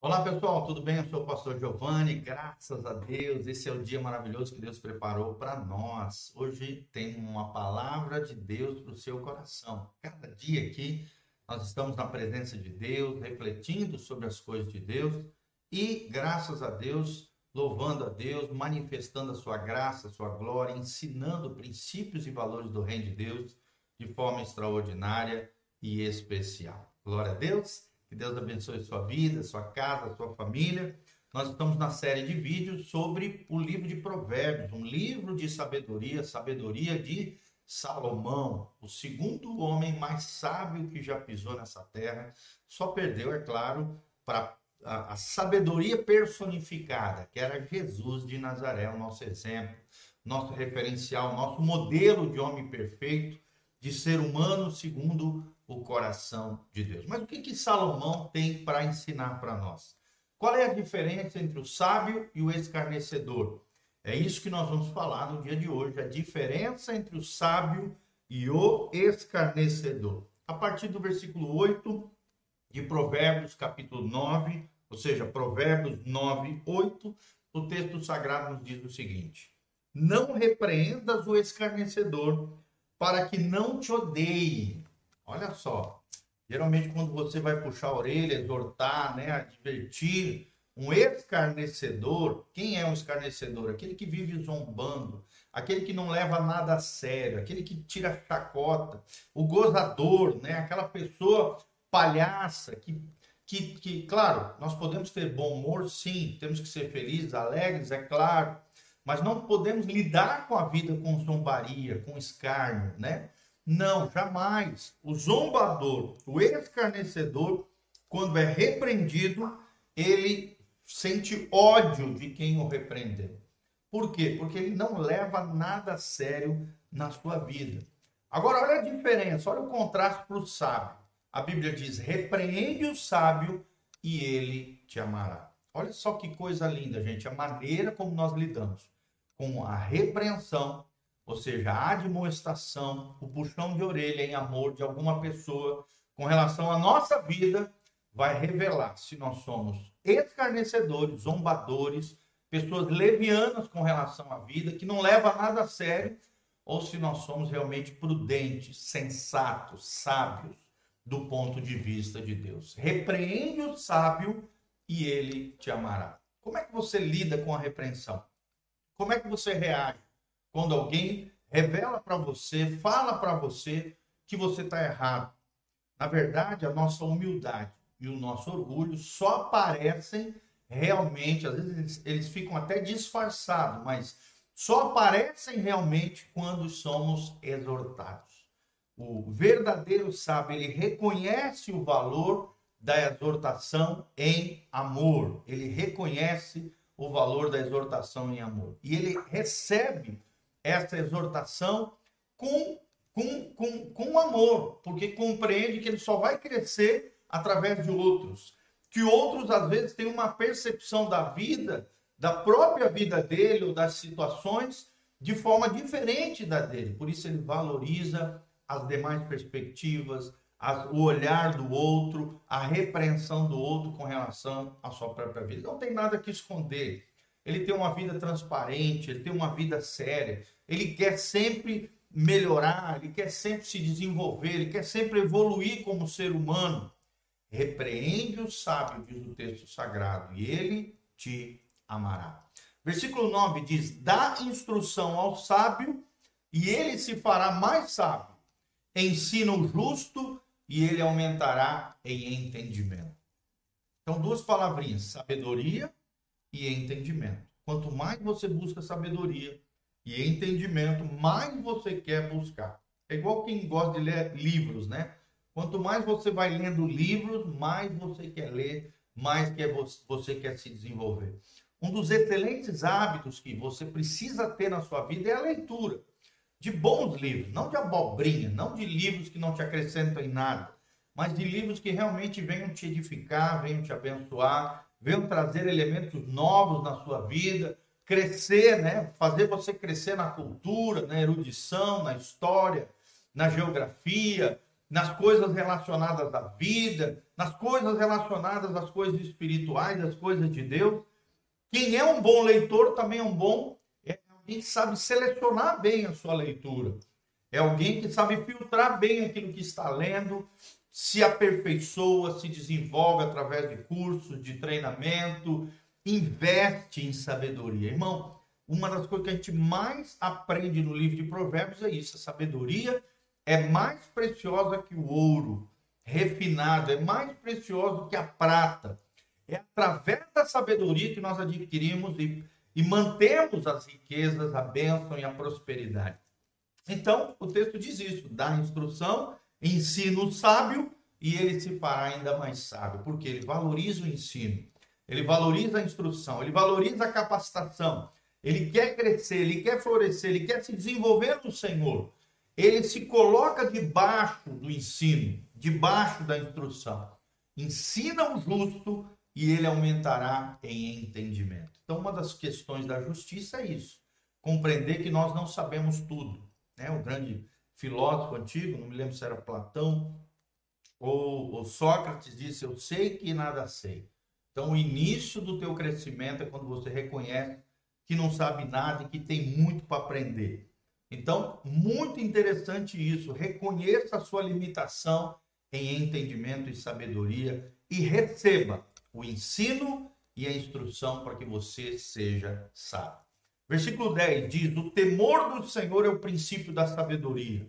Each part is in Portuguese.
Olá pessoal, tudo bem? Eu sou o pastor Giovanni, graças a Deus, esse é o dia maravilhoso que Deus preparou para nós. Hoje tem uma palavra de Deus para o seu coração. Cada dia aqui nós estamos na presença de Deus, refletindo sobre as coisas de Deus e, graças a Deus, louvando a Deus, manifestando a sua graça, a sua glória, ensinando princípios e valores do reino de Deus de forma extraordinária e especial. Glória a Deus. Que Deus abençoe sua vida, sua casa, sua família. Nós estamos na série de vídeos sobre o livro de Provérbios, um livro de sabedoria, sabedoria de Salomão, o segundo homem mais sábio que já pisou nessa terra. Só perdeu, é claro, para a, a, sabedoria personificada, que era Jesus de Nazaré, o nosso exemplo, nosso referencial, nosso modelo de homem perfeito, de ser humano segundo o coração de Deus. Mas o que, que Salomão tem para ensinar para nós? Qual é a diferença entre o sábio e o escarnecedor? É isso que nós vamos falar no dia de hoje, a diferença entre o sábio e o escarnecedor. A partir do versículo 8 de Provérbios, capítulo 9, ou seja, Provérbios 9, 8, o texto sagrado nos diz o seguinte: Não repreendas o escarnecedor, para que não te odeie Olha só. Geralmente, quando você vai puxar a orelha, exortar, né, advertir, um escarnecedor, quem é um escarnecedor? Aquele que vive zombando, aquele que não leva nada a sério, aquele que tira chacota, o gozador, né? aquela pessoa palhaça que, que, que, claro, nós podemos ter bom humor, sim, temos que ser felizes, alegres, é claro, mas não podemos lidar com a vida com zombaria, com escárnio, né? Não, jamais. O zombador, o escarnecedor, quando é repreendido, ele sente ódio de quem o repreendeu. Por quê? Porque ele não leva nada a sério na sua vida. Agora, olha a diferença, olha o contraste para o sábio. A Bíblia diz: repreende o sábio e ele te amará. Olha só que coisa linda, gente, a maneira como nós lidamos com a repreensão ou seja, a admoestação, o puxão de orelha em amor de alguma pessoa com relação à nossa vida, vai revelar se nós somos escarnecedores, zombadores, pessoas levianas com relação à vida, que não leva nada a sério, ou se nós somos realmente prudentes, sensatos, sábios do ponto de vista de Deus. Repreende o sábio e ele te amará. Como é que você lida com a repreensão? Como é que você reage? Quando alguém revela para você, fala para você que você está errado. Na verdade, a nossa humildade e o nosso orgulho só aparecem realmente, às vezes eles, eles ficam até disfarçados, mas só aparecem realmente quando somos exortados. O verdadeiro sábio, ele reconhece o valor da exortação em amor. Ele reconhece o valor da exortação em amor. E ele recebe essa exortação com, com, com, com amor, porque compreende que ele só vai crescer através de outros. Que outros, às vezes, têm uma percepção da vida, da própria vida dele ou das situações, de forma diferente da dele. Por isso, ele valoriza as demais perspectivas, o olhar do outro, a repreensão do outro com relação à sua própria vida. Não tem nada que esconder. Ele tem uma vida transparente, ele tem uma vida séria, ele quer sempre melhorar, ele quer sempre se desenvolver, ele quer sempre evoluir como ser humano. Repreende o sábio, diz o texto sagrado, e ele te amará. Versículo 9 diz: Dá instrução ao sábio, e ele se fará mais sábio. Ensina o justo, e ele aumentará em entendimento. Então, duas palavrinhas: sabedoria e entendimento. Quanto mais você busca sabedoria, e entendimento, mais você quer buscar. É igual quem gosta de ler livros, né? Quanto mais você vai lendo livros, mais você quer ler, mais que você quer se desenvolver. Um dos excelentes hábitos que você precisa ter na sua vida é a leitura de bons livros, não de abobrinha, não de livros que não te acrescentam em nada, mas de livros que realmente venham te edificar, venham te abençoar, venham trazer elementos novos na sua vida, crescer, né? fazer você crescer na cultura, na erudição, na história, na geografia, nas coisas relacionadas à vida, nas coisas relacionadas às coisas espirituais, às coisas de Deus. Quem é um bom leitor também é um bom, é alguém que sabe selecionar bem a sua leitura. É alguém que sabe filtrar bem aquilo que está lendo, se aperfeiçoa, se desenvolve através de cursos, de treinamento, investe em sabedoria. Irmão, uma das coisas que a gente mais aprende no livro de Provérbios é isso: a sabedoria é mais preciosa que o ouro refinado, é mais precioso que a prata. É através da sabedoria que nós adquirimos e, e mantemos as riquezas, a bênção e a prosperidade. Então, o texto diz isso: dá instrução, ensina o sábio e ele se fará ainda mais sábio, porque ele valoriza o ensino, ele valoriza a instrução, ele valoriza a capacitação, ele quer crescer, ele quer florescer, ele quer se desenvolver no Senhor. Ele se coloca debaixo do ensino, debaixo da instrução. Ensina o justo e ele aumentará em entendimento. Então, uma das questões da justiça é isso: compreender que nós não sabemos tudo. Né? O grande filósofo antigo, não me lembro se era Platão ou, ou Sócrates, disse: Eu sei que nada sei. Então, o início do teu crescimento é quando você reconhece que não sabe nada e que tem muito para aprender. Então, muito interessante isso. Reconheça a sua limitação em entendimento e sabedoria e receba o ensino e a instrução para que você seja sábio. Versículo 10 diz: O temor do Senhor é o princípio da sabedoria,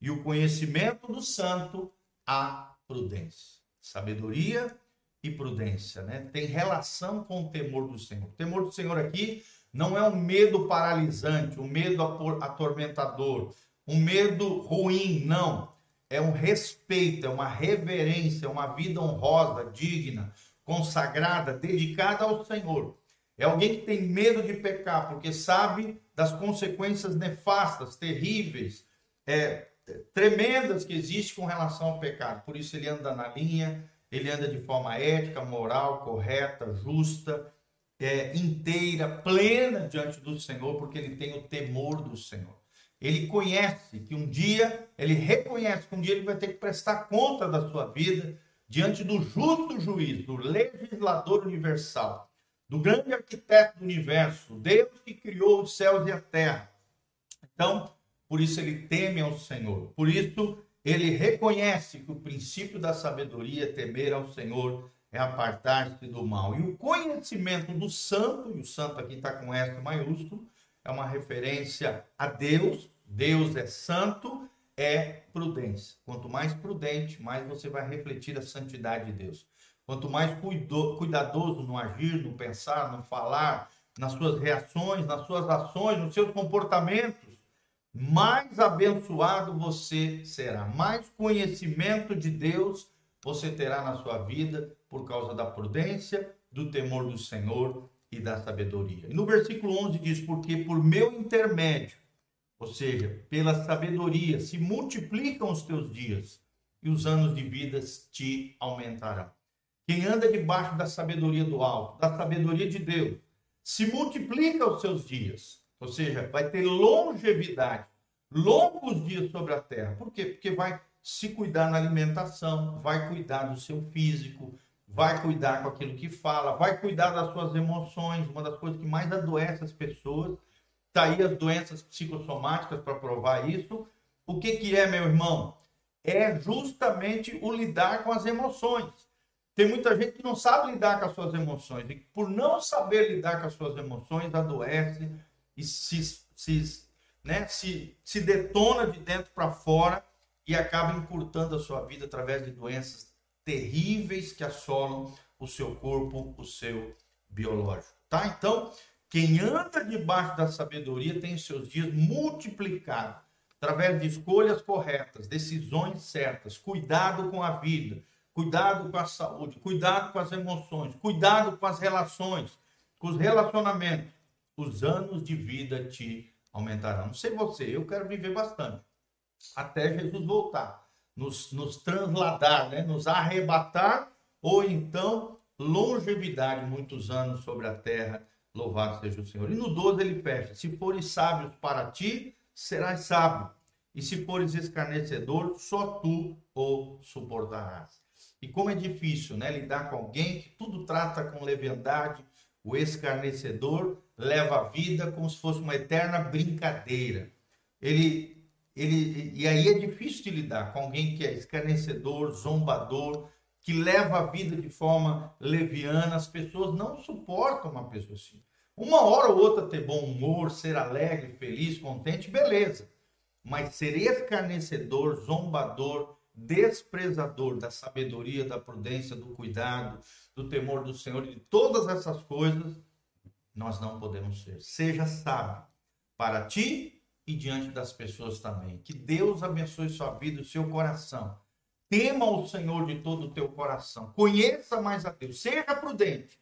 e o conhecimento do santo a prudência. Sabedoria e prudência, né? Tem relação com o temor do Senhor. O temor do Senhor aqui não é um medo paralisante, um medo atormentador, um medo ruim, não. É um respeito, é uma reverência, é uma vida honrosa, digna, consagrada, dedicada ao Senhor. É alguém que tem medo de pecar, porque sabe das consequências nefastas, terríveis, é, tremendas que existem com relação ao pecado. Por isso ele anda na linha, ele anda de forma ética, moral, correta, justa, é, inteira, plena diante do Senhor, porque ele tem o temor do Senhor. Ele conhece que um dia, ele reconhece que um dia ele vai ter que prestar conta da sua vida diante do justo juiz, do legislador universal, do grande arquiteto do universo, Deus que criou os céus e a terra. Então, por isso ele teme ao Senhor. Por isso ele reconhece que o princípio da sabedoria é temer ao Senhor é apartar-se do mal. E o conhecimento do santo, e o santo aqui está com S maiúsculo, é uma referência a Deus, Deus é santo, é prudência. Quanto mais prudente, mais você vai refletir a santidade de Deus. Quanto mais cuido, cuidadoso no agir, no pensar, no falar, nas suas reações, nas suas ações, nos seus comportamentos, mais abençoado você será. Mais conhecimento de Deus você terá na sua vida por causa da prudência, do temor do Senhor e da sabedoria. E no versículo 11 diz: Porque por meu intermédio, ou seja, pela sabedoria, se multiplicam os teus dias e os anos de vida te aumentarão. Quem anda debaixo da sabedoria do alto, da sabedoria de Deus, se multiplica os seus dias, ou seja, vai ter longevidade, longos dias sobre a terra. Por quê? Porque vai se cuidar na alimentação, vai cuidar do seu físico, vai cuidar com aquilo que fala, vai cuidar das suas emoções. Uma das coisas que mais adoece as pessoas, tá aí as doenças psicossomáticas para provar isso. O que que é, meu irmão? É justamente o lidar com as emoções. Tem muita gente que não sabe lidar com as suas emoções e por não saber lidar com as suas emoções adoece e se, se, né, se, se detona de dentro para fora e acaba encurtando a sua vida através de doenças terríveis que assolam o seu corpo, o seu biológico, tá? Então, quem anda debaixo da sabedoria tem seus dias multiplicados através de escolhas corretas, decisões certas, cuidado com a vida, cuidado com a saúde, cuidado com as emoções, cuidado com as relações, com os relacionamentos. Os anos de vida te aumentarão. Não sei você, eu quero viver bastante até Jesus voltar, nos, nos transladar, né? nos arrebatar, ou então longevidade, muitos anos sobre a terra. Louvado seja o Senhor. E no 12 ele fecha: Se fores sábios para ti, serás sábio. E se fores escarnecedor, só tu o suportarás. E como é difícil, né, lidar com alguém que tudo trata com leviandade, o escarnecedor leva a vida como se fosse uma eterna brincadeira. Ele, ele, e aí é difícil de lidar com alguém que é escarnecedor, zombador, que leva a vida de forma leviana. As pessoas não suportam uma pessoa assim. Uma hora ou outra ter bom humor, ser alegre, feliz, contente, beleza. Mas ser escarnecedor, zombador, desprezador da sabedoria, da prudência, do cuidado, do temor do Senhor e de todas essas coisas, nós não podemos ser. Seja sábio para ti e diante das pessoas também. Que Deus abençoe sua vida e seu coração. Tema o Senhor de todo o teu coração. Conheça mais a Deus. Seja prudente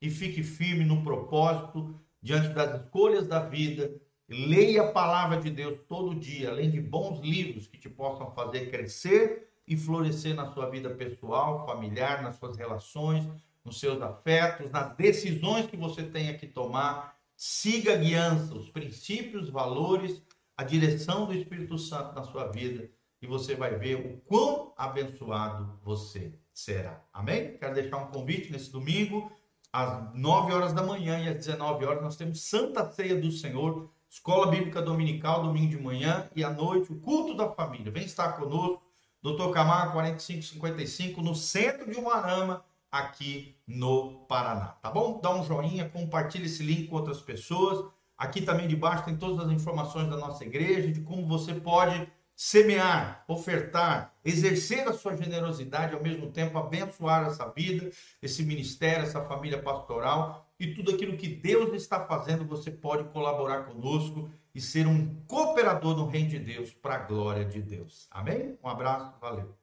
e fique firme no propósito diante das escolhas da vida. Leia a palavra de Deus todo dia, além de bons livros que te possam fazer crescer e florescer na sua vida pessoal, familiar, nas suas relações, nos seus afetos, nas decisões que você tenha que tomar. Siga a guiança, os princípios, valores, a direção do Espírito Santo na sua vida e você vai ver o quão abençoado você será. Amém? Quero deixar um convite nesse domingo às 9 horas da manhã e às 19 horas nós temos Santa Ceia do Senhor, Escola Bíblica Dominical, domingo de manhã e à noite, o culto da família. Vem estar conosco, Doutor Camargo 4555, no centro de Umarama, aqui no Paraná. Tá bom? Dá um joinha, compartilhe esse link com outras pessoas. Aqui também debaixo tem todas as informações da nossa igreja, de como você pode semear, ofertar, exercer a sua generosidade, ao mesmo tempo abençoar essa vida, esse ministério, essa família pastoral e tudo aquilo que Deus está fazendo, você pode colaborar conosco e ser um cooperador no reino de Deus para a glória de Deus. Amém? Um abraço, valeu.